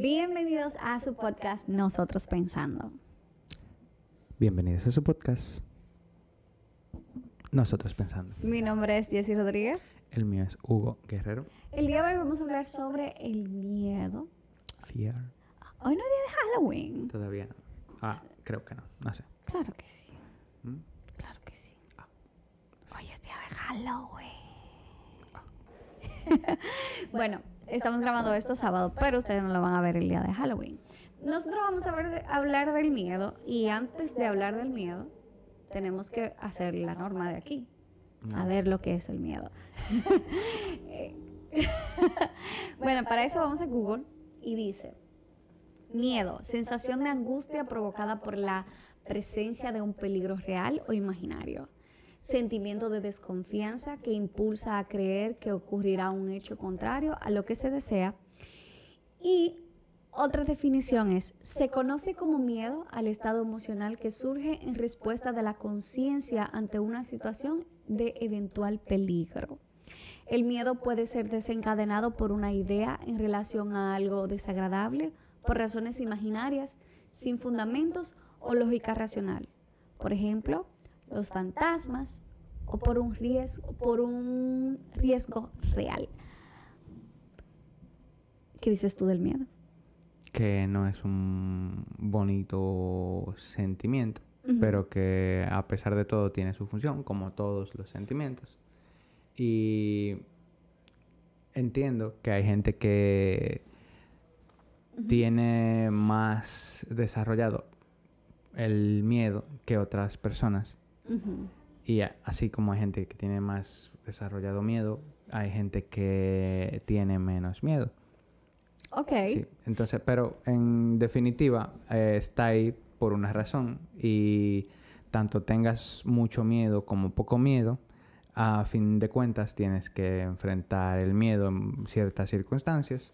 Bienvenidos a su podcast Nosotros Pensando. Bienvenidos a su podcast. Nosotros Pensando. Mi nombre es Jessy Rodríguez. El mío es Hugo Guerrero. El día de hoy vamos a hablar sobre el miedo. Fear. Hoy no es día de Halloween. Todavía no. Ah, creo que no. No sé. Claro que sí. ¿Mm? Claro que sí. Ah. Hoy es día de Halloween. bueno, estamos grabando esto sábado, pero ustedes no lo van a ver el día de Halloween. Nosotros vamos a ver hablar del miedo y antes de hablar del miedo, tenemos que hacer la norma de aquí. Saber lo que es el miedo. Bueno, para eso vamos a Google y dice, miedo, sensación de angustia provocada por la presencia de un peligro real o imaginario. Sentimiento de desconfianza que impulsa a creer que ocurrirá un hecho contrario a lo que se desea. Y otra definición es, se conoce como miedo al estado emocional que surge en respuesta de la conciencia ante una situación de eventual peligro. El miedo puede ser desencadenado por una idea en relación a algo desagradable, por razones imaginarias, sin fundamentos o lógica racional. Por ejemplo, los fantasmas o por un riesgo, por un riesgo real. ¿Qué dices tú del miedo? Que no es un bonito sentimiento, pero que a pesar de todo tiene su función, como todos los sentimientos. Y entiendo que hay gente que tiene más desarrollado el miedo que otras personas. Ujú. Y así como hay gente que tiene más desarrollado miedo, hay gente que tiene menos miedo. Ok. Sí, entonces, pero en definitiva eh, está ahí por una razón y tanto tengas mucho miedo como poco miedo, a fin de cuentas tienes que enfrentar el miedo en ciertas circunstancias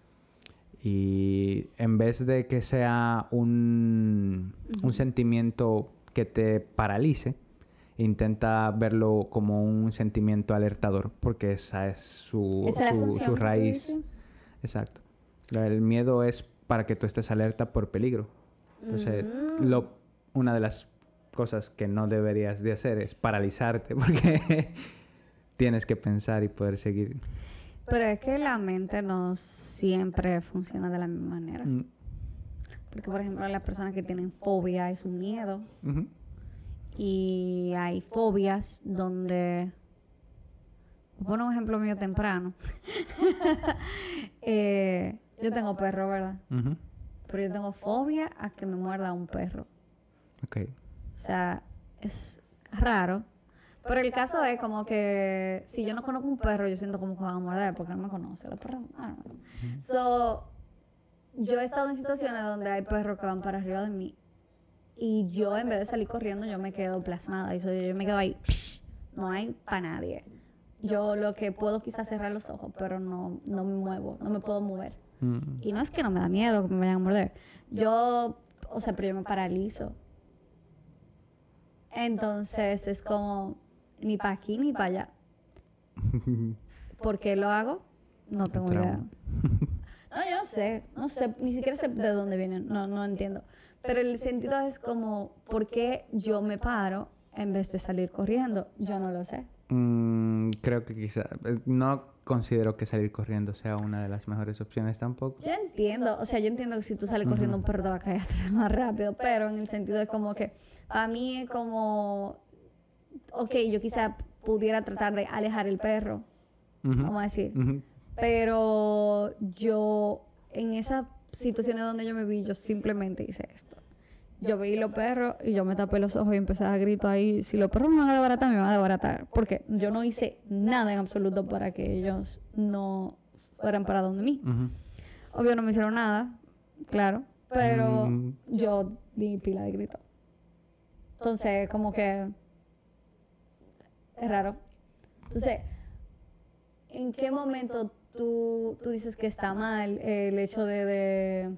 y en vez de que sea un, un sentimiento que te paralice, intenta verlo como un sentimiento alertador porque esa es su, Esa su- función, su ¿tú raíz. Exacto. El miedo es para que tú estés alerta por peligro. Entonces, lo, una de las cosas que no deberías de hacer es paralizarte porque tienes que pensar y poder seguir. Pero es que la mente no siempre funciona de la misma manera. Mm, Porque, por ejemplo, las personas que tienen fobia es un miedo. Y hay fobias donde... Poner un ejemplo mío temprano. Eh, yo tengo perro, ¿verdad? Pero yo tengo fobia a que me muerda un perro. Ok. O sea, es raro. Pero el caso es como que si yo no conozco un perro, yo siento como que van a morder porque no me conoce. Los perros, I don't know. So, yo he estado en situaciones donde hay perros que van para arriba de mí y yo en vez de salir corriendo, yo me quedo plasmada. Y yo me quedo ahí, no hay para nadie. Yo lo que puedo quizás cerrar los ojos, pero no, no me muevo, no me puedo mover. Mm, Y no es que no me da miedo que me vayan a morder. Yo, o sea, pero yo me paralizo. Entonces es como ni para aquí ni para allá. ¿Por qué lo hago? No tengo idea. No, yo no sé, no sé, ni siquiera sé de dónde vienen, no, no entiendo. Pero el sentido es como, ¿por qué yo me paro en vez de salir corriendo? Yo no lo sé. Mm, creo que quizá... eh, No considero que salir corriendo sea una de las mejores opciones tampoco. Yo entiendo, o sea, yo entiendo que si tú sales corriendo un perro te va a caer atrás más rápido, pero en el sentido de como que para mí es como, ok, yo quizá pudiera tratar de alejar el perro, vamos a decir, pero yo en esas situaciones donde yo me vi, yo simplemente hice esto. Yo vi los perros y yo me tapé los ojos y empecé a gritar ahí, si los perros me van a desbaratar, me van a desbaratar, porque yo no hice nada en absoluto para que ellos no fueran para donde mí. Ujú. Obvio no me hicieron nada, claro, pero Mm. yo di pila de grito. Entonces, como que es raro. Entonces, ¿en qué momento tú, tú dices que está mal el hecho de, de-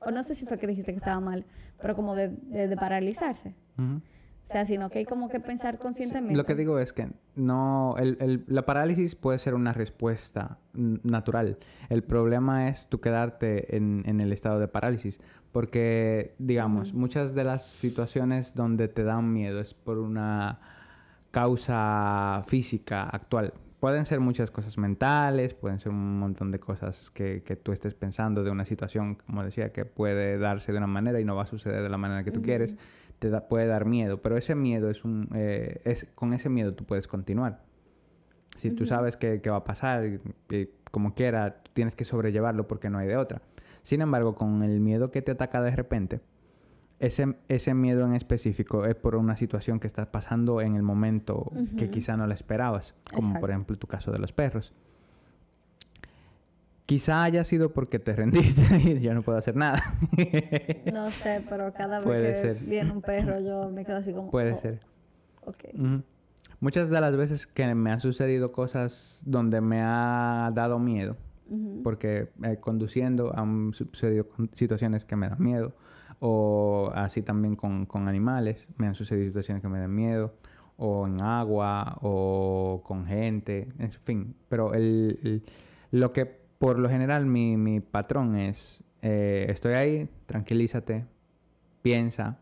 o no sé si fue que dijiste que estaba mal, pero como de, de- de paralizarse? O sea, sino que hay como que pensar conscientemente. Lo que digo es que no, el, el- la parálisis puede ser una respuesta natural. El problema es tú quedarte en, en el estado de parálisis. Porque, digamos, muchas de las situaciones donde te dan miedo es por una causa física actual. Pueden ser muchas cosas mentales, pueden ser un montón de cosas que, que tú estés pensando de una situación, como decía, que puede darse de una manera y no va a suceder de la manera que tú quieres te da- puede dar miedo, pero ese miedo es un... eh, es, con ese miedo tú puedes continuar. Si tú sabes que, que va a pasar, y, y como quiera, tú tienes que sobrellevarlo porque no hay de otra. Sin embargo, con el miedo que te ataca de repente, ese, ese miedo en específico es por una situación que estás pasando en el momento que Ujú. quizá no la esperabas, como Exacto. por ejemplo tu caso de los perros. Quizá haya sido porque te rendiste y yo no puedo hacer nada. No sé, pero cada vez Puede que ser. viene un perro yo me quedo así como... Puede oh, ser. Muchas de las veces que me han sucedido cosas donde me ha dado miedo, porque eh, conduciendo han sucedido situaciones que me dan miedo, o así también con, con animales, me han sucedido situaciones que me dan miedo, o en agua, o con gente, en fin. Pero el, el- lo que por lo general mi, mi patrón es, eh, estoy ahí, tranquilízate, piensa,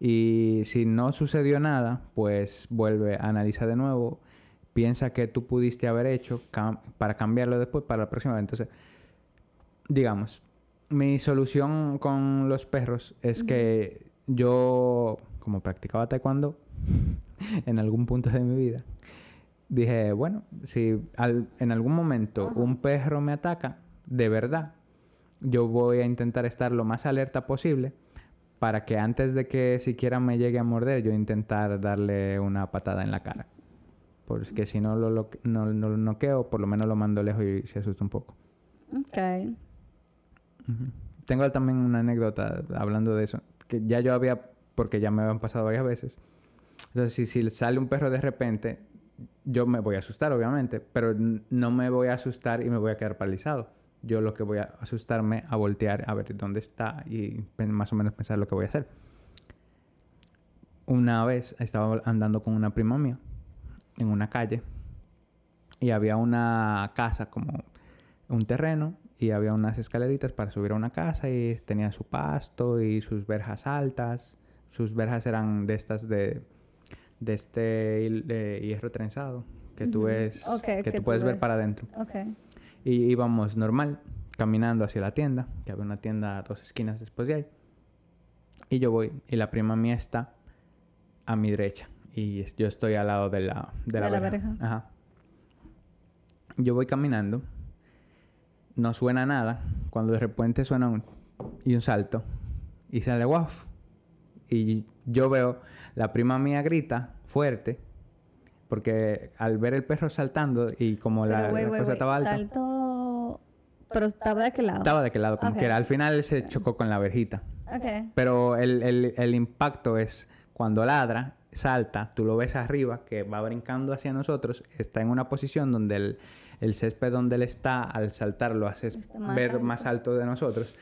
y si no sucedió nada, pues vuelve a analizar de nuevo. Piensa que tú pudiste haber hecho cam- para cambiarlo después para la próxima vez. Entonces, digamos, mi solución con los perros es que yo, como practicaba taekwondo en algún punto de mi vida, dije, bueno, si al- en algún momento un perro me ataca, de verdad, yo voy a intentar estar lo más alerta posible para que antes de que siquiera me llegue a morder, yo intentar darle una patada en la cara. Porque si no lo, lo- no, no lo noqueo, por lo menos lo mando lejos y se asusta un poco. Ok. Tengo también una anécdota hablando de eso, que ya yo había, porque ya me habían pasado varias veces. Entonces, si, si sale un perro de repente, yo me voy a asustar, obviamente, pero no me voy a asustar y me voy a quedar paralizado. Yo lo que voy a asustarme a voltear a ver dónde está y más o menos pensar lo que voy a hacer. Una vez estaba andando con una prima mía en una calle y había una casa como un terreno y había unas escaleritas para subir a una casa y tenía su pasto y sus verjas altas. Sus verjas eran de estas de, de este de hierro trenzado que tú ves, que, que tú puedes ver para adentro. Ok. Y íbamos normal, caminando hacia la tienda, que había una tienda a dos esquinas después de ahí. Y yo voy, y la prima mía está a mi derecha. Y yo estoy al lado de la, de la, De la verja. verja. Ajá. Yo voy caminando, no suena nada, cuando de repente suena un y un salto, y sale guau. Y yo veo, la prima mía grita fuerte, porque al ver el perro saltando y como la, güey, la güey, cosa estaba alta, Salto... Pero estaba de aquel lado. estaba de aquel lado, como Ok. que era. Al final se chocó con la verjita. Ok. Pero el, el- el impacto es cuando ladra, salta, tú lo ves arriba, que va brincando hacia nosotros, está en una posición donde el, el césped donde él está, al saltar, lo haces Está más ver alto. más alto de nosotros.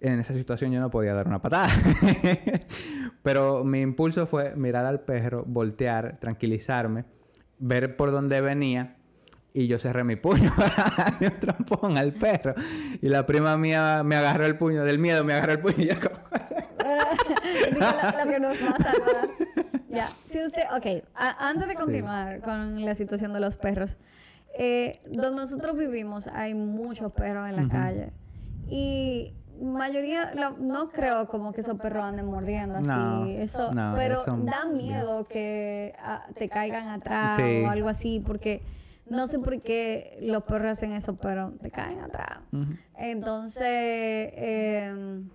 En esa situación yo no podía dar una patada. Pero mi impulso fue mirar al perro, voltear, tranquilizarme, ver por dónde venía y yo cerré mi puño para un trompón al perro. Y la prima mía me agarró el puño, del miedo me agarró el puño y yo como... Digo, lo que nos va a salvar. Ya, si usted, ok, a- antes de Sí. continuar con la situación de los perros, eh, donde nosotros vivimos hay muchos perros en la calle y mayoría, no creo como que esos perros anden mordiendo así, No, eso, no, pero eso- da miedo que ah, te caigan atrás Sí. o algo así, porque no sé por qué los perros hacen eso, pero te caen atrás. Entonces, em,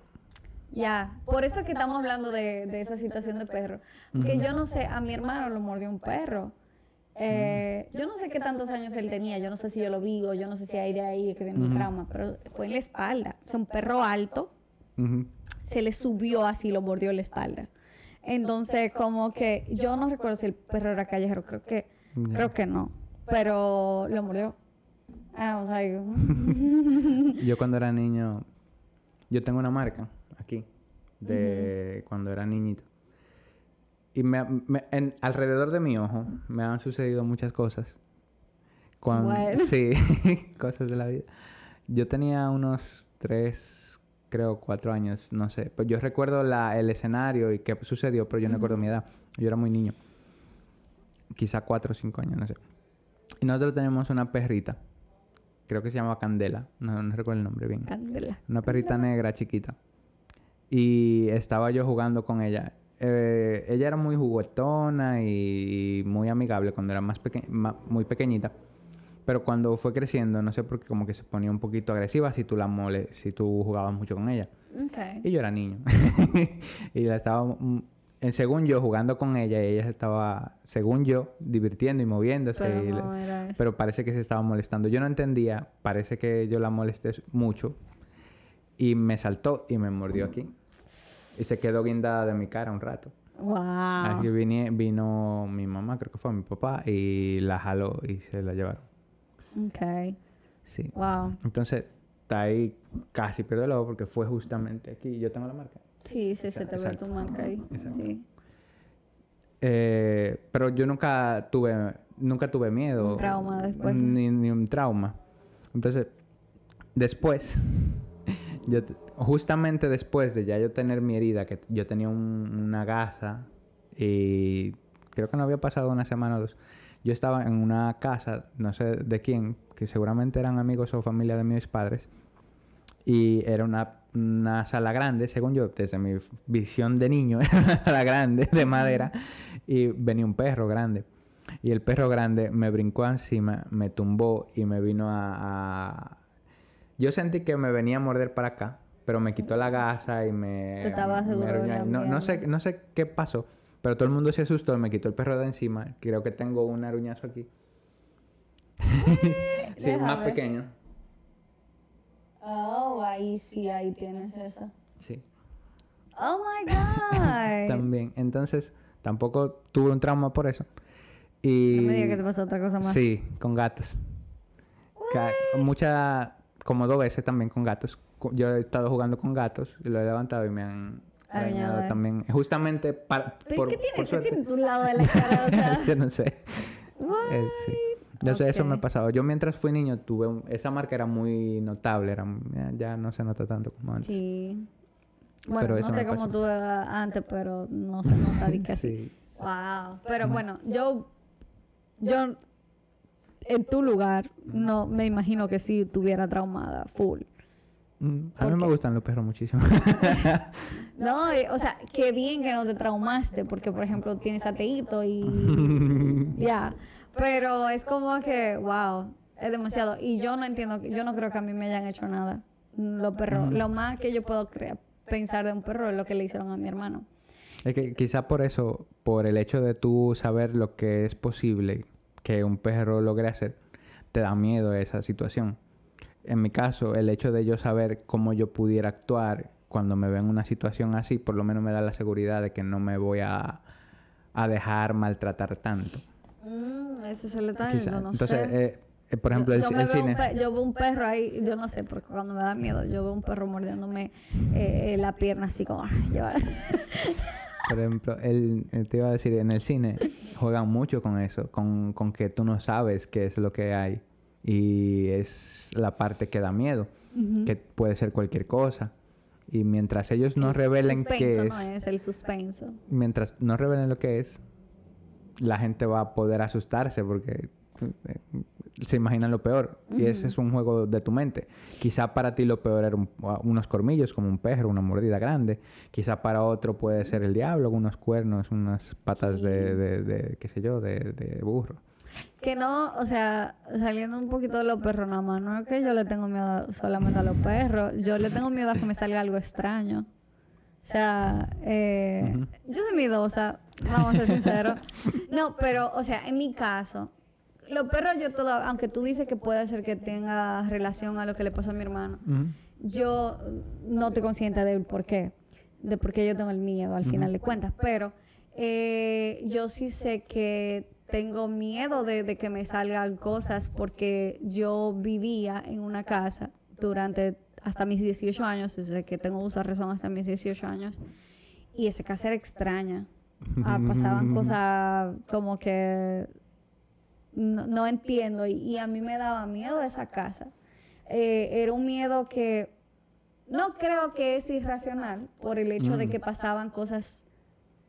ya, por eso que estamos hablando de, de esa situación de perro. Porque Ujú. yo no sé, a mi hermano lo mordió un perro. Eh, Yo no sé qué tantos años él tenía, yo no sé si yo lo vi o yo no sé si hay de ahí que viene un trauma, pero fue en la espalda. O sea, un perro alto se le subió así, lo mordió en la espalda. Entonces, como que yo no recuerdo si el perro era callejero, creo que, Ya. creo que no, pero lo mordió. Ah, o sea, yo- Yo cuando era niño, yo tengo una marca aquí de cuando era niñito. Y me, me- en, alrededor de mi ojo me han sucedido muchas cosas. Cuan- Bueno. Sí, cosas de la vida. Yo tenía unos tres, creo, cuatro años, no sé. Pues yo recuerdo la, el escenario y qué sucedió, pero yo no recuerdo mi edad. Yo era muy niño. Quizá cuatro o cinco años, no sé. Y nosotros tenemos una perrita. Creo que se llama Candela. No, no recuerdo el nombre bien. Candela. Una perrita negra chiquita. Y estaba yo jugando con ella. Eh, ella era muy juguetona y muy amigable cuando era más peque- muy pequeñita. Pero cuando fue creciendo, no sé por qué, como que se ponía un poquito agresiva si tú la mole, si tú jugabas mucho con ella. Ok. Y yo era niño. y la estaba, mm, en según yo, jugando con ella, y ella se estaba, según yo, divirtiendo y moviéndose. Y no pero parece que se estaba molestando. Yo no entendía, parece que yo la molesté mucho y me saltó y me mordió aquí. Y se quedó guindada de mi cara un rato. Wow. Así que vine- vino mi mamá, creo que fue mi papá, y la jaló y se la llevaron. Ok. Sí. Wow. Entonces, está ahí casi pierdo el ojo porque fue justamente aquí. Yo tengo la marca. Sí, sí, se te ve tu marca ahí. Exacto. Sí. Eh, pero yo nunca tuve, nunca tuve miedo. Un trauma después. Ni, ni un trauma. Entonces, después, justamente después de ya yo tener mi herida, que yo tenía un- una gasa y creo que no había pasado una semana o dos, yo estaba en una casa, no sé de quién, que seguramente eran amigos o familia de mis padres, y era una, una sala grande, según yo, desde mi visión de niño, era una sala grande de madera y venía un perro grande. Y el perro grande me brincó encima, me tumbó y me vino a- Yo sentí que me venía a morder para acá, pero me quitó la gasa y me... Te estaba me seguro arañó. no, no sé, no sé qué pasó, pero todo el mundo se asustó me quitó el perro de encima. Creo que tengo un aruñazo aquí. sí, más pequeño. Oh, ahí sí, ahí tienes eso. Sí. Oh my God. También. Entonces, tampoco tuve un trauma por eso. Y... No me digas que te pasó otra cosa más. Sí, con gatos. Mucha, como dos veces también con gatos. Yo he estado jugando con gatos y lo he levantado y me han Arañado, arañado ¿eh? también. Justamente para, ¿Pero por, ¿Qué tiene, por ¿qué tiene tu lado de la cara? O sea, Yo no sé. Eh, sí. Yo sé, eso me Ok. pasaba. Yo mientras fui niño tuve un- esa marca era muy notable, era ya, ya no se nota tanto como antes. Sí. Bueno, Pero no sé cómo tuve antes, pero no se nota de que así. Sí. Wow. Pero bueno, yo, yo, en tu lugar, no me imagino que sí estuviera traumada, full. Mm, A ¿Por mí me gustan los perros muchísimo. No, o sea, qué bien que no te traumaste, porque por ejemplo tienes ateíto y ya. Pero es como que, wow, es demasiado. Y yo no entiendo, yo no creo que a mí me hayan hecho nada. Los perros, lo más que yo puedo pensar de un perro es lo que le hicieron a mi hermano. Es que quizá por eso, por el hecho de tú saber lo que es posible que un perro logre hacer, te da miedo esa situación. En mi caso, el hecho de yo saber cómo yo pudiera actuar cuando me veo en una situación así, por lo menos me da la seguridad de que no me voy a, a dejar maltratar tanto. Mm, ese es el Quizá. detalle, no Entonces, sé. eh, eh, por ejemplo, yo, el cine... pe- yo veo un perro ahí, yo no sé, porque cuando me da miedo, yo veo un perro mordiéndome eh, la pierna así como... Por ejemplo, el- te iba a decir, en el cine juegan mucho con eso, con, con que tú no sabes qué es lo que hay. Y es la parte que da miedo, que puede ser cualquier cosa. Y mientras ellos no El revelen qué es, no es el suspenso. mientras no revelen lo que es, la gente va a poder asustarse porque se imaginan lo peor. Y ese es un juego de tu mente. Quizá para ti lo peor era un- unos cormillos, como un perro, una mordida grande. Quizá para otro puede ser el diablo, unos cuernos, unas patas de, de, de, qué sé yo, de, de burro. Que no, o sea, saliendo un poquito de los perros nada más, no es que yo le tengo miedo solamente a los perros, yo le tengo miedo a que me salga algo extraño. O sea, eh, Ujú. yo soy miedosa, vamos a ser sinceros. No, pero, o sea, en mi caso, los perros yo todo, aunque tú dices que puede ser que tenga relación a lo que le pasó a mi hermano, yo no estoy consciente del por qué, de por qué yo tengo el miedo al final de cuentas, pero eh, yo sí sé que tengo miedo de, de que me salgan cosas porque yo vivía en una casa durante hasta mis 18 años, desde que tengo uso de razón hasta mis 18 años, y esa casa era extraña. ah, pasaban cosas como que no, no entiendo y, y a mí me daba miedo esa casa. Eh, era un miedo que no creo que es irracional por el hecho de Mm. que pasaban cosas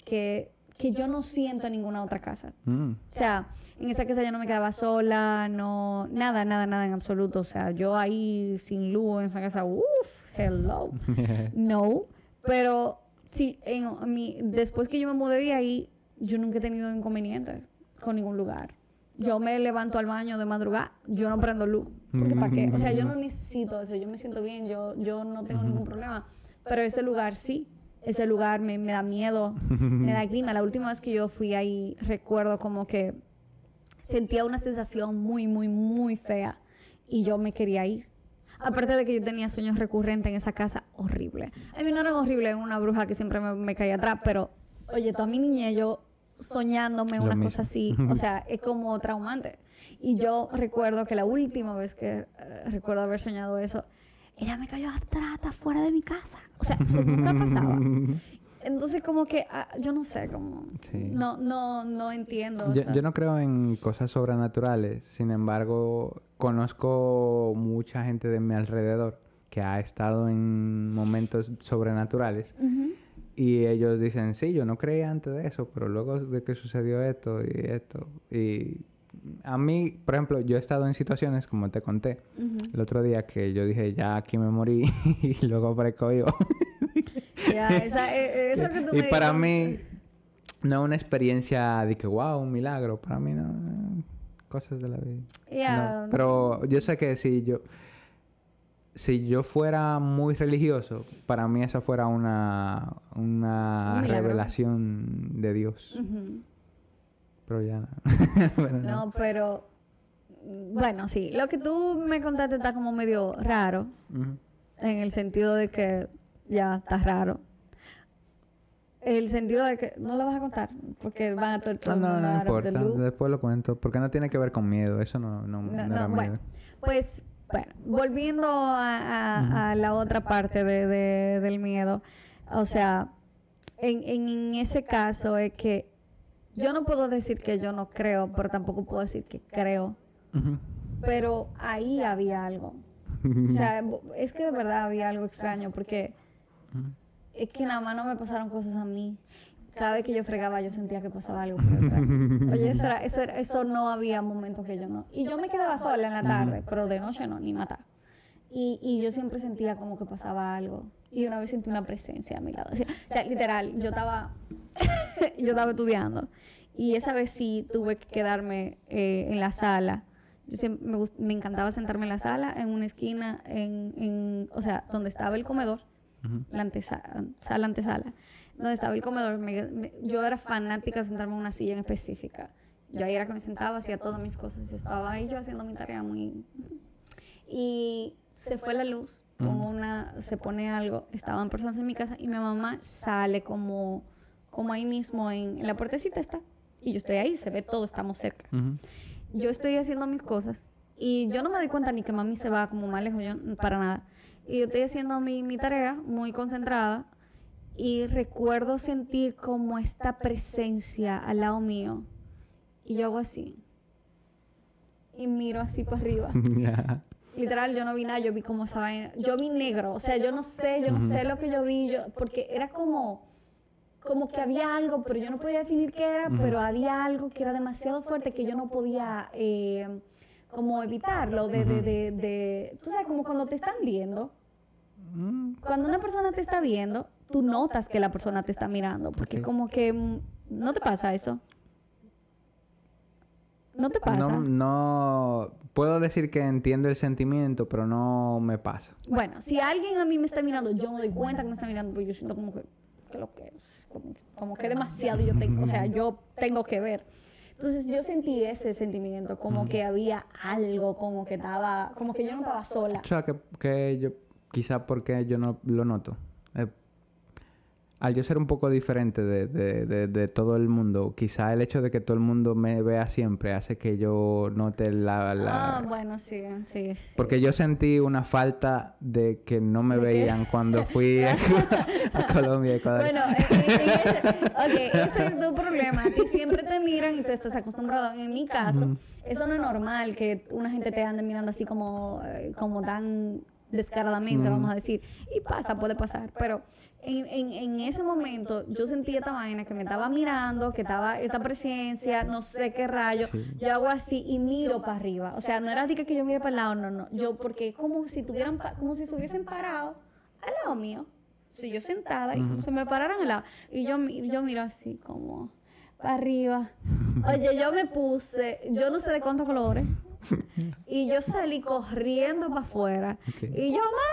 que, que yo no siento en ninguna otra casa. Mm. O sea, en esa casa yo no me quedaba sola, no, nada, nada, nada en absoluto. O sea, yo ahí sin luz en esa casa, uff, hello. No, pero sí, en mi, después que yo me mudé de ahí, yo nunca he tenido inconvenientes con ningún lugar. Yo me levanto al baño de madrugada, yo no prendo luz. Porque ¿para qué? O sea, yo no necesito eso, yo me siento bien, yo, yo no tengo ningún problema. Pero ese lugar sí, ese lugar me, me da miedo, me da clima. La última vez que yo fui ahí, recuerdo como que sentía una sensación muy, muy, muy fea y yo me quería ir. Aparte de que yo tenía sueños recurrentes en esa casa, horrible. A mí no eran horribles, era una bruja que siempre me, me caía atrás, pero oye, toda mi niñez yo soñándome Lo una mismo. cosa así, o sea, es como traumante. Y yo recuerdo que la última vez que eh, recuerdo haber soñado eso, ella me cayó atrás, fuera de mi casa. O sea, eso nunca pasaba. Entonces como que ah, yo no sé, como Sí. no no no entiendo. o Yo, sea. yo no creo en cosas sobrenaturales, sin embargo, conozco mucha gente de mi alrededor que ha estado en momentos sobrenaturales Ujú. Y ellos dicen, sí, yo no creía antes de eso, pero luego de que sucedió esto y esto. Y a mí, por ejemplo, yo he estado en situaciones, como te conté, el otro día que yo dije, ya aquí me morí y luego aparezco yo. Ya, esa- eh, eso que tú y me para mí, no es una experiencia de que, wow, un milagro. Para mí, no. eh, Cosas de la vida. No, Pero yo sé que si yo. Si yo fuera muy religioso, para mí esa fuera una, una Un revelación de Dios. Pero ya no. Bueno, no. No, pero bueno, sí, lo que tú me contaste está como medio raro en el sentido de que ya está raro. El sentido de que no lo vas a contar porque van a todo, No, el no, no the importa. Después lo cuento. Porque no tiene que ver con miedo. Eso no, no, no No, era no, bueno, miedo. pues bueno, volviendo a, a- a la otra parte de, de- del miedo, o sea, en, en ese caso es que yo no puedo decir que yo no creo, pero tampoco puedo decir que creo, pero ahí había algo. O sea, es que de verdad había algo extraño porque es que nada más no me pasaron cosas a mí. Cada vez que yo fregaba yo sentía que pasaba algo por. Oye, eso, era, eso, era- eso no había momentos que yo no. Y yo me quedaba sola en la tarde, pero de noche no, ni matar. Y, y yo siempre sentía como que pasaba algo. Y una vez sentí una presencia a mi lado. O sea, o sea, literal, yo estaba, yo estaba estudiando. Y esa vez sí tuve que quedarme eh, en la sala. Yo siempre, me, gust- me encantaba sentarme en la sala, en una esquina, en, en, o sea, donde estaba el comedor la antesala, sala antesala, donde estaba el comedor. me- me- yo era fanática de sentarme en una silla en específica. Yo ahí era que me sentaba, hacía todas mis cosas estaba ahí yo haciendo mi tarea muy... Y se fue la luz, pongo una, se pone algo, estaban personas en mi casa y mi mamá sale como, como ahí mismo en, en la puertecita está. Y yo estoy ahí, se ve todo, estamos cerca Ujú. yo estoy haciendo mis cosas y yo no me doy cuenta ni que mami se va como más lejos, yo para nada. Y yo estoy haciendo mi, mi tarea muy concentrada y recuerdo sentir como esta presencia al lado mío. Y yo hago así. Y miro así para arriba. Literal, yo no vi nada, yo vi como esa vaina. Yo vi negro, o sea, yo no sé, yo no sé lo que yo vi, yo, porque era como, como que había algo, pero yo no podía definir qué era, pero había algo que era demasiado fuerte que yo no podía eh, como evitarlo, de, de, de, de, tú sabes, como cuando te están viendo, Mm. cuando una persona te está viendo, tú notas que la persona te está mirando, porque Ok. como que mm, no te pasa eso. No te pasa. No, no puedo decir que entiendo el sentimiento, pero no me pasa. Bueno, si alguien a mí me está mirando, yo me doy cuenta que me está mirando, porque yo siento como que, que lo que es, como, como que demasiado yo tengo, o sea, yo tengo que ver. Entonces yo sentí ese sentimiento, como que había algo, como que estaba, como que yo no estaba sola. O sea, que, que yo, quizá porque yo no lo noto. Eh, al yo ser un poco diferente de, de, de, de todo el mundo, quizá el hecho de que todo el mundo me vea siempre hace que yo note la... la... Ah, bueno, sí, sí. Porque yo sentí una falta de que no me ¿De qué? veían cuando fui a, a Colombia, Ecuador. Bueno, en- en- en ese, ok, ese es tu problema. A ti siempre te miran y tú estás acostumbrado. En mi caso, eso no es normal que una gente te ande mirando así como, eh, como tan descaradamente, vamos a decir. Y pasa, puede pasar. Pero en, en, en ese momento yo sentí esta vaina que me estaba mirando, que estaba esta presencia, no sé qué rayo. Sí. Yo hago así y miro para arriba. O sea, no era de que yo mire para el lado, no, no. Yo, porque es como si tuvieran, como si se hubiesen parado al lado mío. Si yo sentada y como se me pararan al lado. Y yo, yo miro así como para arriba. Oye, yo me puse, yo no sé de cuántos colores. Y yo salí corriendo para afuera. Ok. Y yo, ¡mami!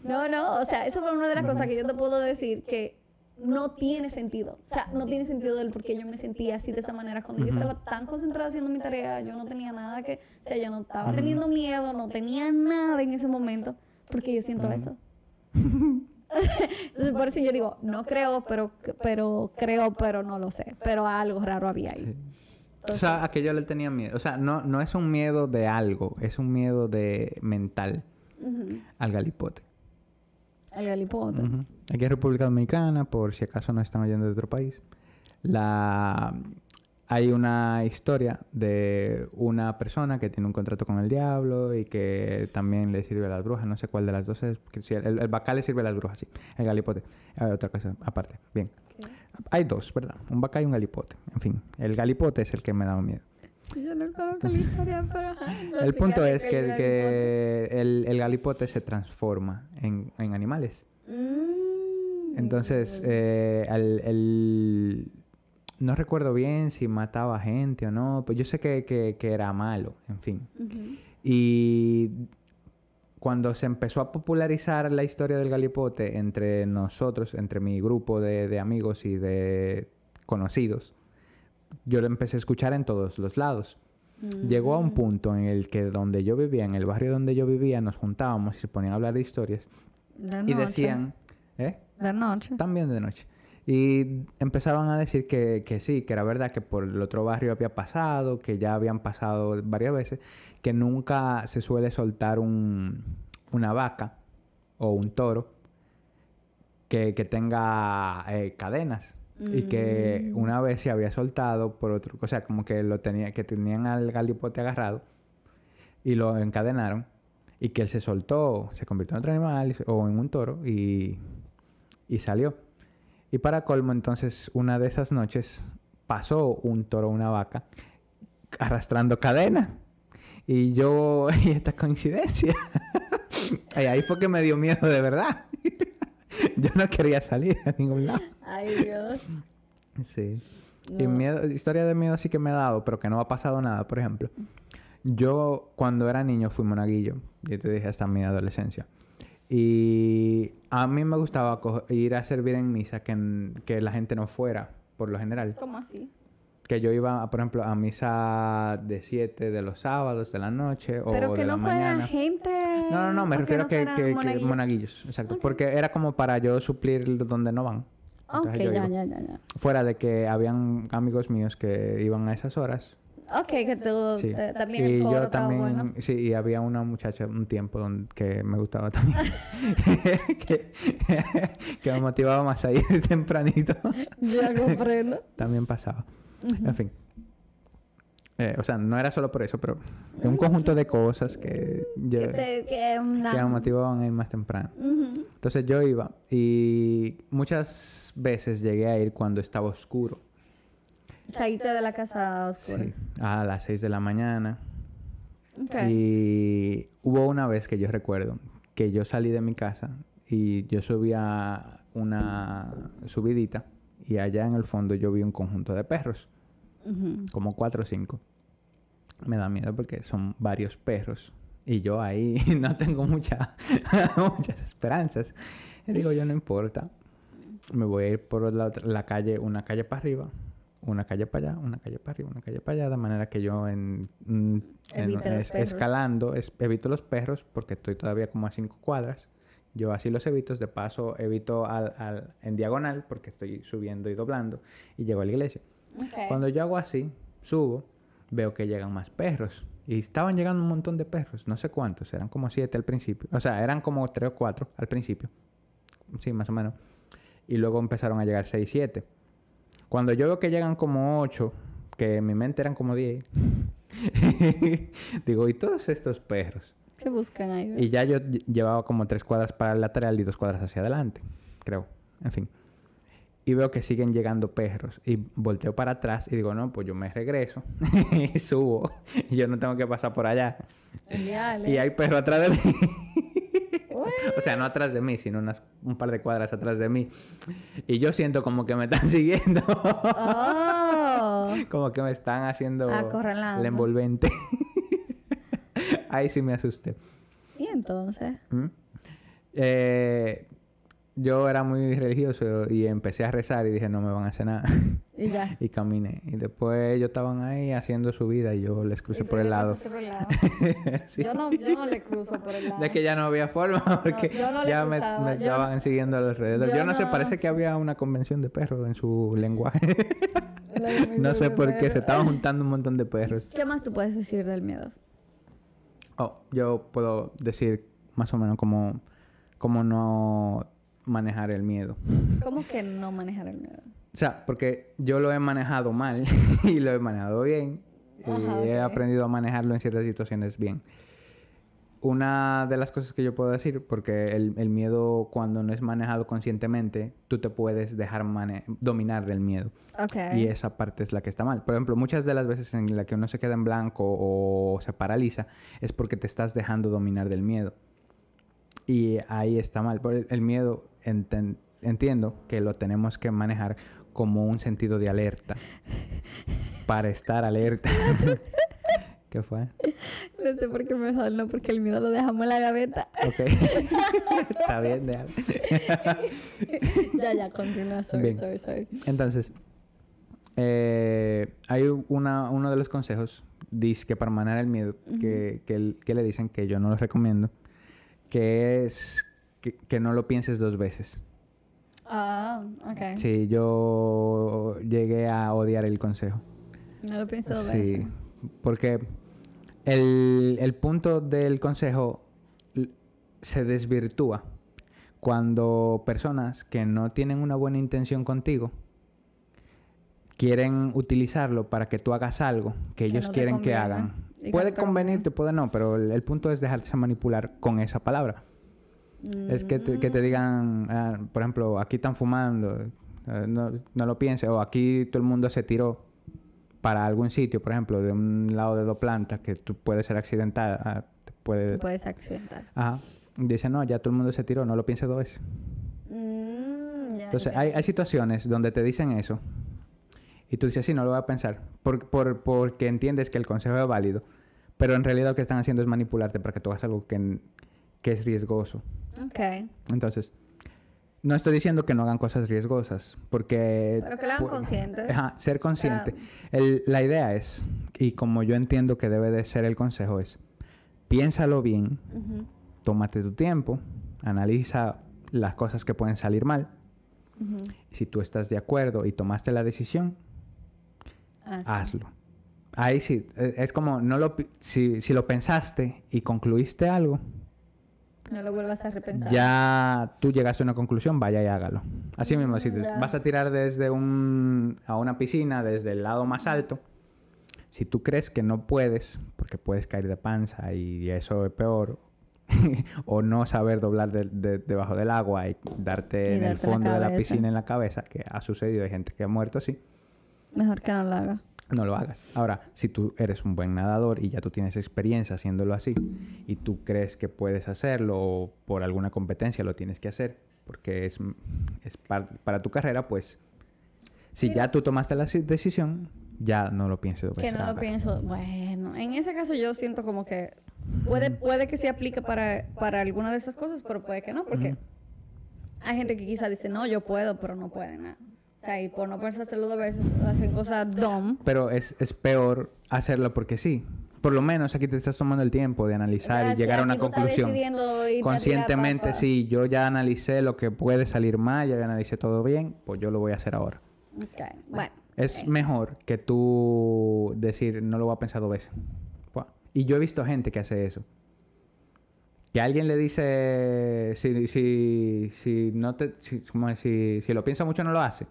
no, no, o sea, eso fue una de las cosas que yo te puedo decir que no tiene sentido. O sea, no tiene sentido el por qué yo me sentía así de esa manera. Cuando yo estaba tan concentrada haciendo mi tarea, yo no tenía nada que... O sea, yo no estaba teniendo miedo, no tenía nada en ese momento. Porque yo siento eso. Entonces, por eso yo digo, no creo, pero, pero creo, pero no lo sé. Pero algo raro había ahí. O sea, a que yo le tenía miedo. O sea, no, no es un miedo de algo, es un miedo de mental Ujú. al galipote. El galipote. Ujú. Aquí en República Dominicana, por si acaso no están oyendo de otro país, la... hay una historia de una persona que tiene un contrato con el diablo y que también le sirve a las brujas, no sé cuál de las dos es, sí, el, el bacá le sirve a las brujas, sí, el galipote, Hay otra cosa aparte, bien. Hay dos, ¿verdad? Un bacá y un galipote, en fin, el galipote es el que me daba miedo. Yo no conozco la historia, pero... no El punto es el que, el, el galipote se transforma en, en animales. Mm. Entonces, eh, el- no recuerdo bien si mataba gente o no, pero yo sé que, que- que era malo, en fin. Y cuando se empezó a popularizar la historia del galipote entre nosotros, entre mi grupo de, de amigos y de conocidos, yo lo empecé a escuchar en todos los lados. Llegó a Mm. un punto en el que donde yo vivía, en el barrio donde yo vivía, nos juntábamos y se ponían a hablar de historias De y noche. decían, ¿eh? De noche. También de noche. Y empezaban a decir que, que sí, que era verdad que por el otro barrio había pasado, que ya habían pasado varias veces, que nunca se suele soltar un, una vaca o un toro que, que tenga eh, cadenas. Y que Mm. una vez se había soltado por otro, o sea, como que lo tenía, que tenían al galipote agarrado y lo encadenaron y que él se soltó, se convirtió en otro animal o en un toro y, y salió. Y para colmo, entonces, una de esas noches pasó un toro, una vaca, arrastrando cadena. Y yo, y esta coincidencia. y ahí fue que me dio miedo de verdad. yo no quería salir a ningún lado. Ay, Dios. Sí. Y miedo, historia de miedo sí que me ha dado, pero que no ha pasado nada, por ejemplo. Yo, cuando era niño, fui monaguillo. Yo te dije hasta mi adolescencia. Y a mí me gustaba ir a servir en misa que, que la gente no fuera, por lo general. ¿Cómo así? Que yo iba, por ejemplo, a misa de 7 de los sábados de la noche o Pero que de la no fuera mañana. gente... No, no, no, me refiero no que, fueran que, que monaguillos. monaguillos. Exacto. Ok. Porque era como para yo suplir donde no van. Ok, Entonces yo ya, ya, ya, ya. Fuera de que habían amigos míos que iban a esas horas. Ok, que tú Sí. eh, también y el coro yo también, bueno. sí, y había una muchacha un tiempo donde, que me gustaba también. que, que me motivaba más a ir tempranito. Ya comprendo. también pasaba. En fin. Eh, o sea, no era solo por eso, pero un conjunto de cosas que, yo- Que te- que, que me motivaban a ir más temprano. Entonces yo iba y muchas veces llegué a ir cuando estaba oscuro. Saliste de la casa oscura. Sí, a las 6 de la mañana. Ok. Y hubo una vez que yo recuerdo que yo salí de mi casa y yo subía una subidita y allá en el fondo yo vi un conjunto de perros, Como cuatro o cinco. Me da miedo porque son varios perros y yo ahí no tengo mucha, muchas esperanzas. Y digo, yo no importa, me voy a ir por la, calle, una calle para arriba, una calle para allá, una calle para arriba, una calle para allá, de manera que yo en, mm, en- es- escalando es- evito los perros porque estoy todavía como a cinco cuadras, Yo así los evito, de paso evito al, al- en diagonal porque estoy subiendo y doblando y llego a la iglesia. Cuando yo hago así, subo, veo que llegan más perros. Y estaban llegando un montón de perros, no sé cuántos, eran como siete al principio. O sea, eran como tres o cuatro al principio. Sí, más o menos. Y luego empezaron a llegar seis, siete. Cuando yo veo que llegan como ocho, que en mi mente eran como diez, digo, ¿y todos estos perros? ¿Qué buscan ahí? Y ya yo lle- llevaba como tres cuadras para el lateral y dos cuadras hacia adelante, creo. En fin. Y veo que siguen llegando perros. Y volteo para atrás y digo, no, pues yo me regreso y subo. Y yo no tengo que pasar por allá. Genial, Y ¿eh? hay perros atrás de mí. O sea, no atrás de mí, sino unas, un par de cuadras atrás de mí. Y yo siento como que me están siguiendo. Oh. como que me están haciendo el envolvente. Ahí sí me asusté. Y entonces, ¿Mm? Eh, yo era muy religioso y empecé a rezar y dije, no me van a hacer nada. y ya. y caminé. Y después ellos estaban ahí haciendo su vida y yo les crucé por el lado. por el lado. Sí. Yo, no, yo no le cruzo por el lado. De que ya no había forma porque yo no le ya me, yo estaban siguiendo alrededor. Yo, yo no sé, parece que había una convención de perros en su lenguaje. No sé por qué, se estaban juntando un montón de perros. ¿Qué más tú puedes decir del miedo? Oh, yo puedo decir más o menos cómo, cómo no manejar el miedo. ¿Cómo que no manejar el miedo? O sea, porque yo lo he manejado mal y lo he manejado bien. Y Ajá, he aprendido a manejarlo en ciertas situaciones bien. Una de las cosas que yo puedo decir, porque el, el miedo cuando no es manejado conscientemente, tú te puedes dejar mane- dominar del miedo. Y esa parte es la que está mal. Por ejemplo, muchas de las veces en la que uno se queda en blanco o se paraliza es porque te estás dejando dominar del miedo. Y ahí está mal. Por el, el miedo enten- entiendo que lo tenemos que manejar como un sentido de alerta. para estar alerta. ¿Qué fue? No sé por qué me no porque el miedo lo dejamos en la gaveta. Ok. está bien, déjalo. ya, ya, continúa. Sorry, Bien. sorry, sorry. Entonces, eh, hay una, uno de los consejos, dice que para manejar el miedo, que, que, le dicen que yo no lo recomiendo, que es que, que no lo pienses dos veces. Ah, ok. Sí, yo llegué a odiar el consejo. No lo pienso dos Sí, veces. porque el, el punto del consejo se desvirtúa cuando personas que no tienen una buena intención contigo quieren utilizarlo para que tú hagas algo que Que ellos no quieren que hagan. y Puede convenirte, puede no, pero el, el punto es dejarse manipular con esa palabra. Es que te, que te digan, ah, por ejemplo, aquí están fumando, eh, no, no lo pienses, o aquí todo el mundo se tiró para algún sitio, por ejemplo, de un lado de dos plantas que tú puedes ser accidental, ah, te puede... Te puedes accidentar. Ajá. Dice, no, ya todo el mundo se tiró, no lo pienses dos veces. Mm, ya, Entonces, ya. hay, hay situaciones donde te dicen eso y tú dices, sí, no lo voy a pensar, por, por- porque entiendes que el consejo es válido, pero en realidad lo que están haciendo es manipularte para que tú hagas algo que, que es riesgoso. Ok. Entonces, no estoy diciendo que no hagan cosas riesgosas, porque... Pero que lo hagan conscientes. Ajá, ser consciente. El- la idea es, y como yo entiendo que debe de ser el consejo, es, piénsalo bien, tómate tu tiempo, analiza las cosas que pueden salir mal, si tú estás de acuerdo y tomaste la decisión, Ah, sí. hazlo. Ahí sí, e- es como, no lo, si, si lo pensaste y concluiste algo, No lo vuelvas a repensar. ya tú llegaste a una conclusión, vaya y hágalo. Así mismo, si te- Mm, vas a tirar desde un, a una piscina, desde el lado más alto, si tú crees que no puedes, porque puedes caer de panza y eso es peor, o no saber doblar de- de- debajo del agua y darte Y en el la fondo de la piscina en la cabeza, que ha sucedido, hay gente que ha muerto así, Mejor que no lo haga. No lo hagas. Ahora, si tú eres un buen nadador y ya tú tienes experiencia haciéndolo así y tú crees que puedes hacerlo o por alguna competencia lo tienes que hacer porque es, es par- para tu carrera, pues si ya tú tomaste la si- decisión, ya no lo pienses Que no lo pienso. Bueno, en ese caso yo siento como que puede, puede que sí aplique para, para alguna de esas cosas, pero puede que no, porque hay gente que quizá dice, no, yo puedo, pero no pueden. nada. O sea, y por no pensárselo dos veces, hacen cosas dumb. Pero es, es peor hacerlo porque sí. por lo menos aquí te estás tomando el tiempo de analizar y llegar a una conclusión. Conscientemente, sí, yo ya analicé lo que puede salir mal, ya analicé todo bien, pues yo lo voy a hacer ahora. Ok, Bueno. Es mejor que tú decir, no lo voy a pensar dos veces. Y yo he visto gente que hace eso. Que alguien le dice, si, si, si no te, si, si, si lo piensa mucho no lo hace.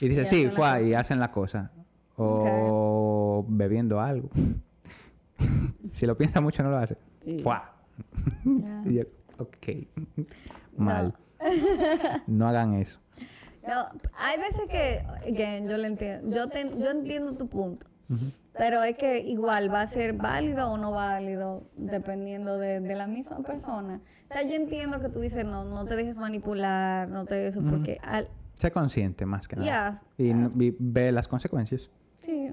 Y dice, Y sí, fue, y cosa. hacen la cosa. O bebiendo algo. si lo piensa mucho no lo hace. Sí. Fuá. Y yo, ok. Mal. No hagan eso. No, hay veces que, que yo le entiendo, yo, te- yo entiendo tu punto, pero es que igual va a ser válido o no válido dependiendo de, de la misma persona. O sea, yo entiendo que tú dices, no, no te dejes manipular, no te eso, porque al, Sé consciente más que nada. Ya, y, no- y ve las consecuencias. sí,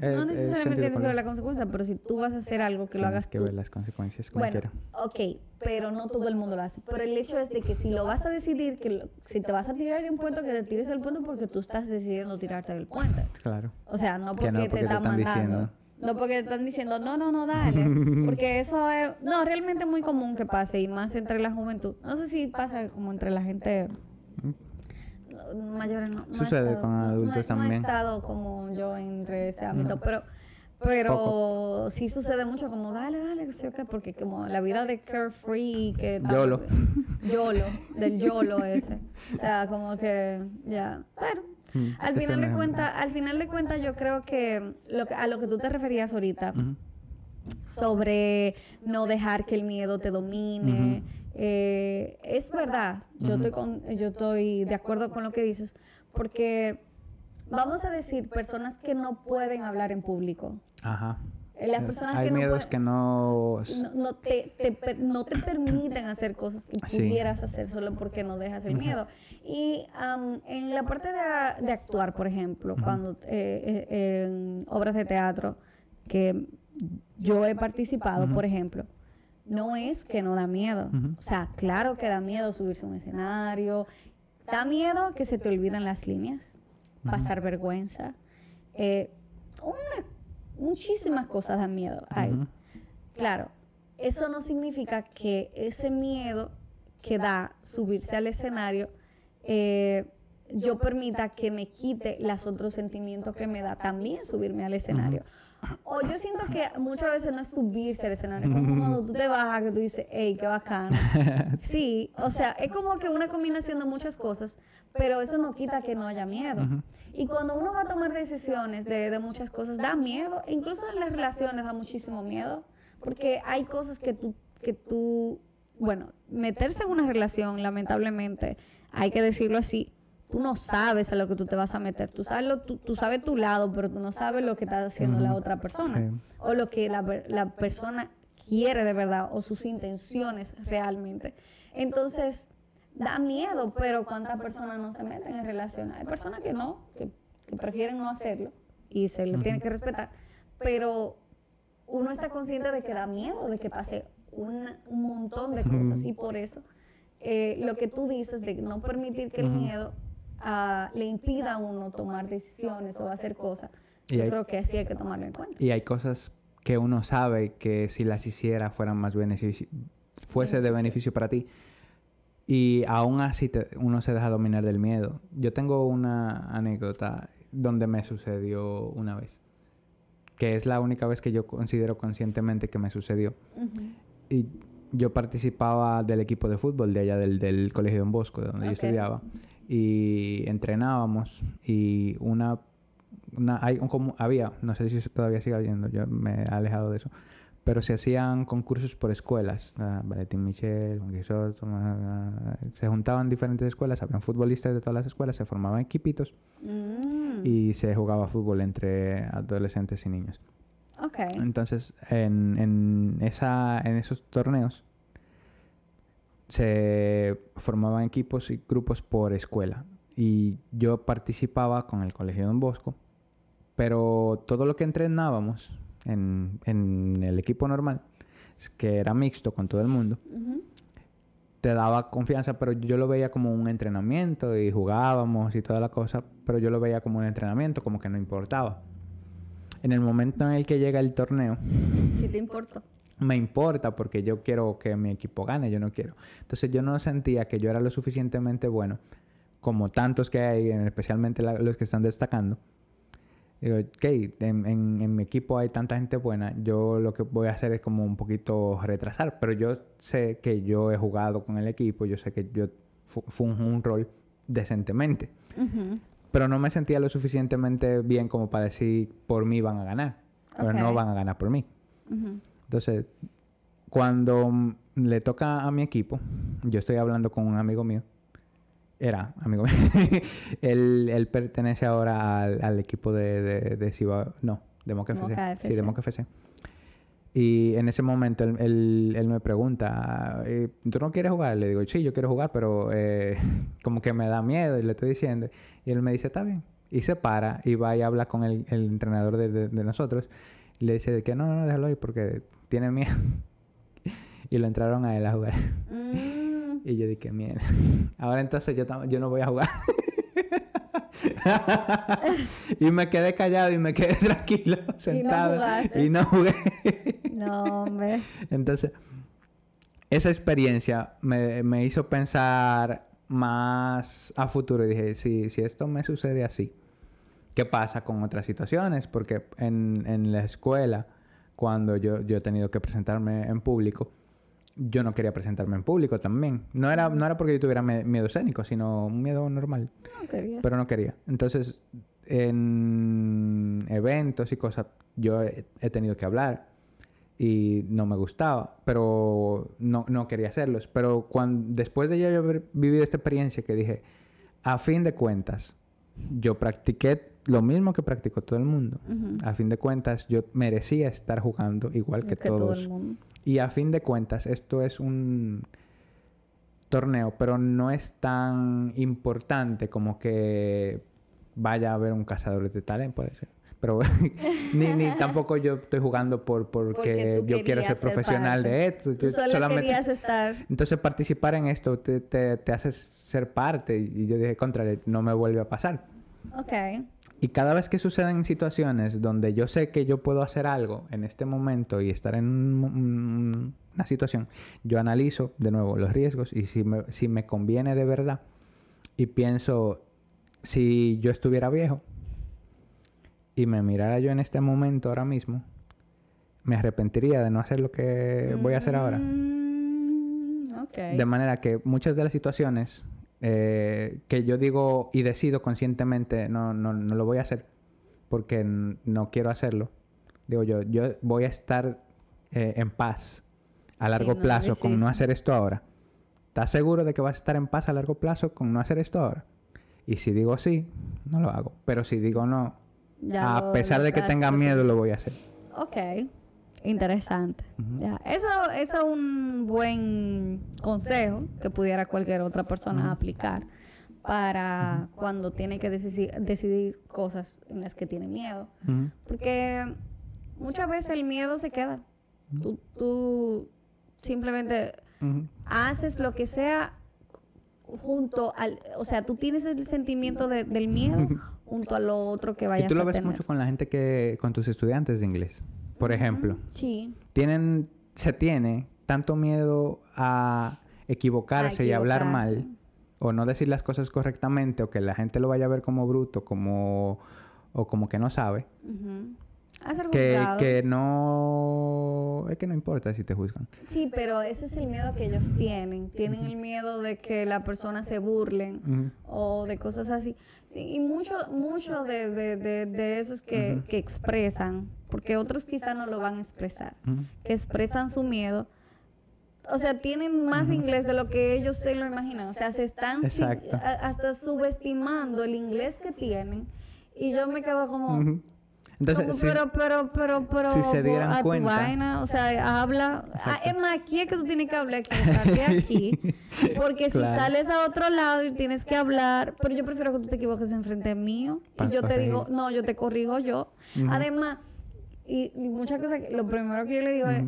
Eh, no eh, necesariamente tienes que ver la consecuencia, pero si tú vas a hacer algo que lo hagas que tú. ver las consecuencias como Bueno, quiera. ok, pero no todo el mundo lo hace. Pero el hecho es de que si lo vas a decidir, que lo- si te vas a tirar de un puente, que te tires del puente porque tú estás decidiendo tirarte del puente. Claro. O sea, no Que porque, no te porque te están están mandando. diciendo. No porque te están diciendo, no, no, no, dale. Porque eso es, no, realmente muy común que pase y más entre la juventud. No sé si pasa como entre la gente mayores. No, Sucede estado- con no- no he- adultos No he también. estado como yo entre ese ámbito, pero pero sí sucede mucho como, dale, dale, que sé yo qué, porque como la vida de carefree, que... YOLO. YOLO, del YOLO ese. O sea, como que ya, pero... Mm, Al final de cuentas, al final de cuentas yo creo que, lo que a lo que tú te referías ahorita sobre no dejar que el miedo te domine, eh, es verdad. Yo estoy con, yo estoy de acuerdo con lo que dices, porque vamos a decir personas que no pueden hablar en público. Ajá. Eh, Las personas Hay que no miedos pueden- que no... no, no te, te per- no te permiten hacer cosas que Sí. pudieras hacer solo porque no dejas el miedo. Y am, en la parte de actuar, por ejemplo, cuando eh, eh, en obras de teatro que yo he participado, por ejemplo, no es que no da miedo. O sea, claro que da miedo subirse a un escenario, da miedo que se te olviden las líneas, pasar vergüenza. Eh, una- muchísimas cosas dan miedo. Claro, eso no significa que ese miedo que da subirse al escenario, eh, yo permita que me quite los otros sentimientos que me da también subirme al escenario. O yo siento que muchas veces no es subirse al escenario, es como cuando tú te bajas, que tú dices, hey, qué bacano. Sí, o sea, es como que una combinación de muchas cosas, pero eso no quita que no haya miedo. Y cuando uno va a tomar decisiones de, de muchas cosas, da miedo, incluso en las relaciones da muchísimo miedo, porque hay cosas que tú, que tú, bueno, meterse en una relación, lamentablemente, hay que decirlo así, tú no sabes a lo que tú te vas a meter, tú sabes, lo, tú, tú sabes tu lado, pero tú no sabes lo que está haciendo la otra persona, Sí. o lo que la, la persona quiere de verdad, o sus intenciones realmente. Entonces, da miedo, pero ¿cuántas personas no se meten en relaciones? Hay personas que no, que, que prefieren no hacerlo y se le tiene que respetar, pero uno está consciente de que da miedo, de que pase un, un montón de cosas y por eso eh, lo que tú dices de no permitir que el miedo ah, le impida a uno tomar decisiones o hacer cosas, Y yo hay- creo que así hay que tomarlo en cuenta. Y hay cosas que uno sabe que si las hiciera fueran más beneficio, fuese de Beneficiosas. beneficio para ti. Y aún así te- uno se deja dominar del miedo. Yo tengo una anécdota donde me sucedió una vez. Que es la única vez que yo considero conscientemente que me sucedió. Ujú. Y yo participaba del equipo de fútbol de allá del, del colegio Don Bosco, de donde yo Ok. estudiaba. Y entrenábamos y una... una hay un comu- había, no sé si todavía sigue habiendo, yo me he alejado de eso, pero se hacían concursos por escuelas. ah, Valentín Michel, Juan Guisot, ah, se juntaban diferentes escuelas, habían futbolistas de todas las escuelas, se formaban equipitos Mm, y se jugaba fútbol entre adolescentes y niños. ok. Entonces, en, en, esa, en esos torneos se formaban equipos y grupos por escuela. Y yo participaba con el Colegio Don Bosco, pero todo lo que entrenábamos en, en el equipo normal, que era mixto con todo el mundo, te daba confianza, pero yo lo veía como un entrenamiento y jugábamos y toda la cosa, pero yo lo veía como un entrenamiento, como que no importaba. En el momento en el que llega el torneo, Sí te importa. Me importa porque yo quiero que mi equipo gane, yo no quiero. Entonces yo no sentía que yo era lo suficientemente bueno, como tantos que hay, en- especialmente la- los que están destacando. Digo, ok, en, en- en mi equipo hay tanta gente buena, yo lo que voy a hacer es como un poquito retrasar, pero yo sé que yo he jugado con el equipo, yo sé que yo fu- funjo un rol decentemente, pero no me sentía lo suficientemente bien como para decir por mí van a ganar, pero no van a ganar por mí. Ujú. Entonces, cuando mm, le toca a mi equipo, yo estoy hablando con un amigo mío. Era amigo mío. él, él pertenece ahora al, al equipo de, de, de Ciba- No, de Moca FC. Moca Sí, de FC. Moca FC. Y en ese momento él, él- él me pregunta, eh, ¿tú no quieres jugar? Le digo, sí, yo quiero jugar, pero eh, como que me da miedo y le estoy diciendo. Y él me dice, está bien. Y se para y va y habla con el, el entrenador de, de- de nosotros. Y le dice que no, no, déjalo ahí porque tiene miedo. y lo entraron a él a jugar. Mm. Y yo dije, mierda. Ahora entonces yo, yo no voy a jugar. y me quedé callado y me quedé tranquilo, sentado. Y no jugué. No, hombre. Entonces, esa experiencia me, me hizo pensar más a futuro. Y dije, si, si esto me sucede así, ¿qué pasa con otras situaciones? Porque en, en la escuela, cuando yo, yo he tenido que presentarme en público, yo no quería presentarme en público también. No era, no era porque yo tuviera me- miedo escénico, sino un miedo normal No querías. pero no quería. Entonces, en eventos y cosas, yo he, he tenido que hablar y no me gustaba, pero no, no quería hacerlos. Pero cuando, después de yo haber vivido esta experiencia que dije, a fin de cuentas, yo practiqué lo mismo que practicó todo el mundo. A fin de cuentas, yo merecía estar jugando igual que, que todo todos. el mundo. Y a fin de cuentas, esto es un torneo, pero no es tan importante como que vaya a haber un cazador de talento, puede ser. Pero ni, ni tampoco yo estoy jugando por porque, yo quiero ser profesional parte. de esto. Tú solo solamente- querías estar. Entonces participar en esto te, te, te hace ser parte. Y yo dije, contra, no me vuelve a pasar. Ok. Y cada vez que suceden situaciones donde yo sé que yo puedo hacer algo en este momento y estar en un- un- una situación, yo analizo de nuevo los riesgos y si me, si me conviene de verdad y pienso, si yo estuviera viejo y me mirara yo en este momento ahora mismo, me arrepentiría de no hacer lo que voy a hacer ahora. Mm. De manera que muchas de las situaciones eh, que yo digo y decido conscientemente no, no, no lo voy a hacer porque no quiero hacerlo. Digo yo, yo voy a estar eh, en paz a largo no plazo con no hacer esto ahora. ¿Estás seguro de que vas a estar en paz a largo plazo con no hacer esto ahora? Y si digo sí, no lo hago. Pero si digo no, Ya a pesar de que tenga miedo, lo voy a hacer. Ok, interesante. Ya, Eso, eso es un buen consejo que pudiera cualquier otra persona aplicar para cuando tiene que decidir, decidir cosas en las que tiene miedo. Porque muchas veces el miedo se queda. Tú, tú simplemente haces lo que sea junto al... O sea, tú tienes el sentimiento de- del miedo junto a lo otro que Y vayas tú lo a ves tener. mucho con la gente que, con tus estudiantes de inglés. Por ejemplo, Sí. tienen, se tiene tanto miedo a equivocarse, y hablar mal, o no decir las cosas correctamente, o que la gente lo vaya a ver como bruto, como, o como que no sabe, que, que no, es que no importa si te juzgan. Sí, pero ese es el miedo que ellos tienen. Tienen el miedo de que la persona se burlen o de cosas así. Sí, y mucho, mucho de, de, de, de esos que, que expresan, porque otros quizás no lo van a expresar, que expresan su miedo. O sea, tienen más inglés de lo que ellos se lo imaginan. O sea, se están si- a- hasta subestimando el inglés que tienen. Y yo me quedo como, Ujú. Entonces, como, sí, pero, pero, pero, pero, si se dieran a tu cuenta. vaina, o sea, habla. Ah, es más, aquí es que tú tienes que hablar, equivocarte aquí. Porque si Claro. sales a otro lado y tienes que hablar, pero yo prefiero que tú te equivoques enfrente mío. Pa' Y yo te digo, no, yo te corrijo yo. Ujú. Además, y, muchas cosas, que- lo primero que yo le digo es,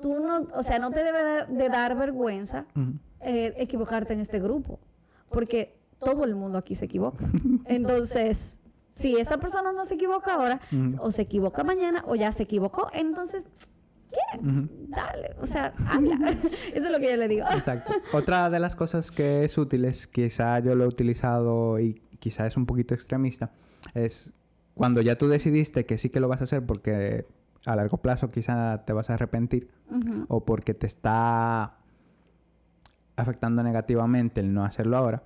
tú no, o sea, no te debe de, dar vergüenza eh, equivocarte en este grupo. Porque todo el mundo aquí se equivoca. Entonces, Si esa persona no se equivoca ahora, o se equivoca mañana, o ya se equivocó, entonces, ¿qué? Dale, o sea, habla. Eso es lo que yo le digo. Exacto. Otra de las cosas que es útil, es, quizá yo lo he utilizado y quizá es un poquito extremista, es cuando ya tú decidiste que sí que lo vas a hacer porque a largo plazo quizá te vas a arrepentir o porque te está afectando negativamente el no hacerlo ahora,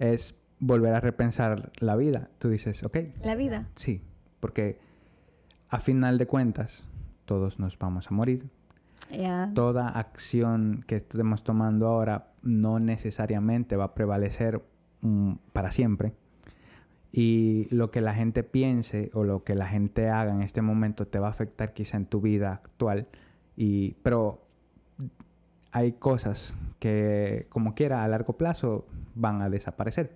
es volver a repensar la vida. Tú dices, ok, La vida. sí, porque a final de cuentas todos nos vamos a morir. Toda acción que estemos tomando ahora no necesariamente va a prevalecer mm, para siempre. Y lo que la gente piense o lo que la gente haga en este momento te va a afectar quizá en tu vida actual. Y, pero hay cosas que, como quiera, a largo plazo van a desaparecer.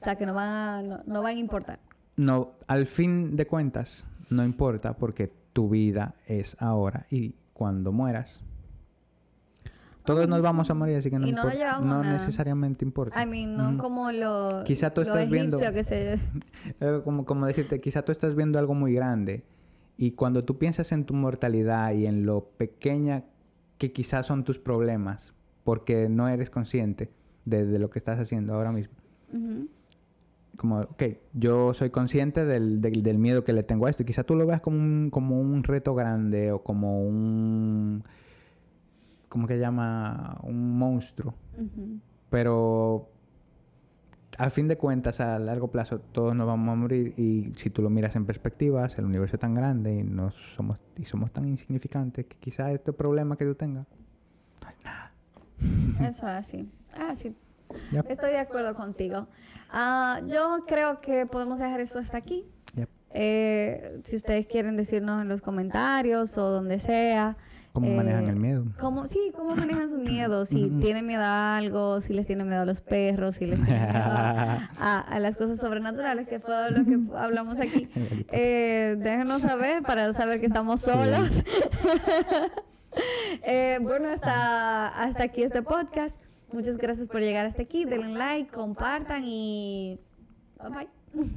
O sea, que no van a, no, no van a importar. No, al fin de cuentas, no importa porque tu vida es ahora y cuando mueras. Todos nos vamos a morir, así que no, no importa- no necesariamente importa. I mean, no Ujú. como lo, Quizá tú lo estás viendo- que se... Eh, como, como decirte, quizá tú estás viendo algo muy grande y cuando tú piensas en tu mortalidad y en lo pequeña que quizás son tus problemas, porque no eres consciente de, de lo que estás haciendo ahora mismo. Ujú. como, ok, yo soy consciente del, del, del miedo que le tengo a esto. Y quizá tú lo veas como un, como un reto grande o como un, ¿cómo que llama? Un monstruo. Ujú. Pero al fin de cuentas, a largo plazo, todos nos vamos a morir. Y si tú lo miras en perspectivas, el universo es tan grande y, no somos, y somos tan insignificantes que quizá este problema que tú tengas no es nada. Eso es así. Ah, sí. Yep. Estoy de acuerdo contigo. Ah, yo creo que podemos dejar esto hasta aquí. Yep. Eh, si ustedes quieren decirnos en los comentarios o donde sea. ¿Cómo eh, manejan el miedo? ¿Cómo, sí, cómo manejan su miedo? Si tienen miedo a algo, si les tienen miedo a los perros, si les tienen miedo a, a- a las cosas sobrenaturales, que fue lo que hablamos aquí. Eh, déjenos saber para saber que estamos solos. Eh, bueno, hasta, hasta aquí este podcast. Muchas gracias por llegar hasta aquí. Denle like, compartan y bye bye.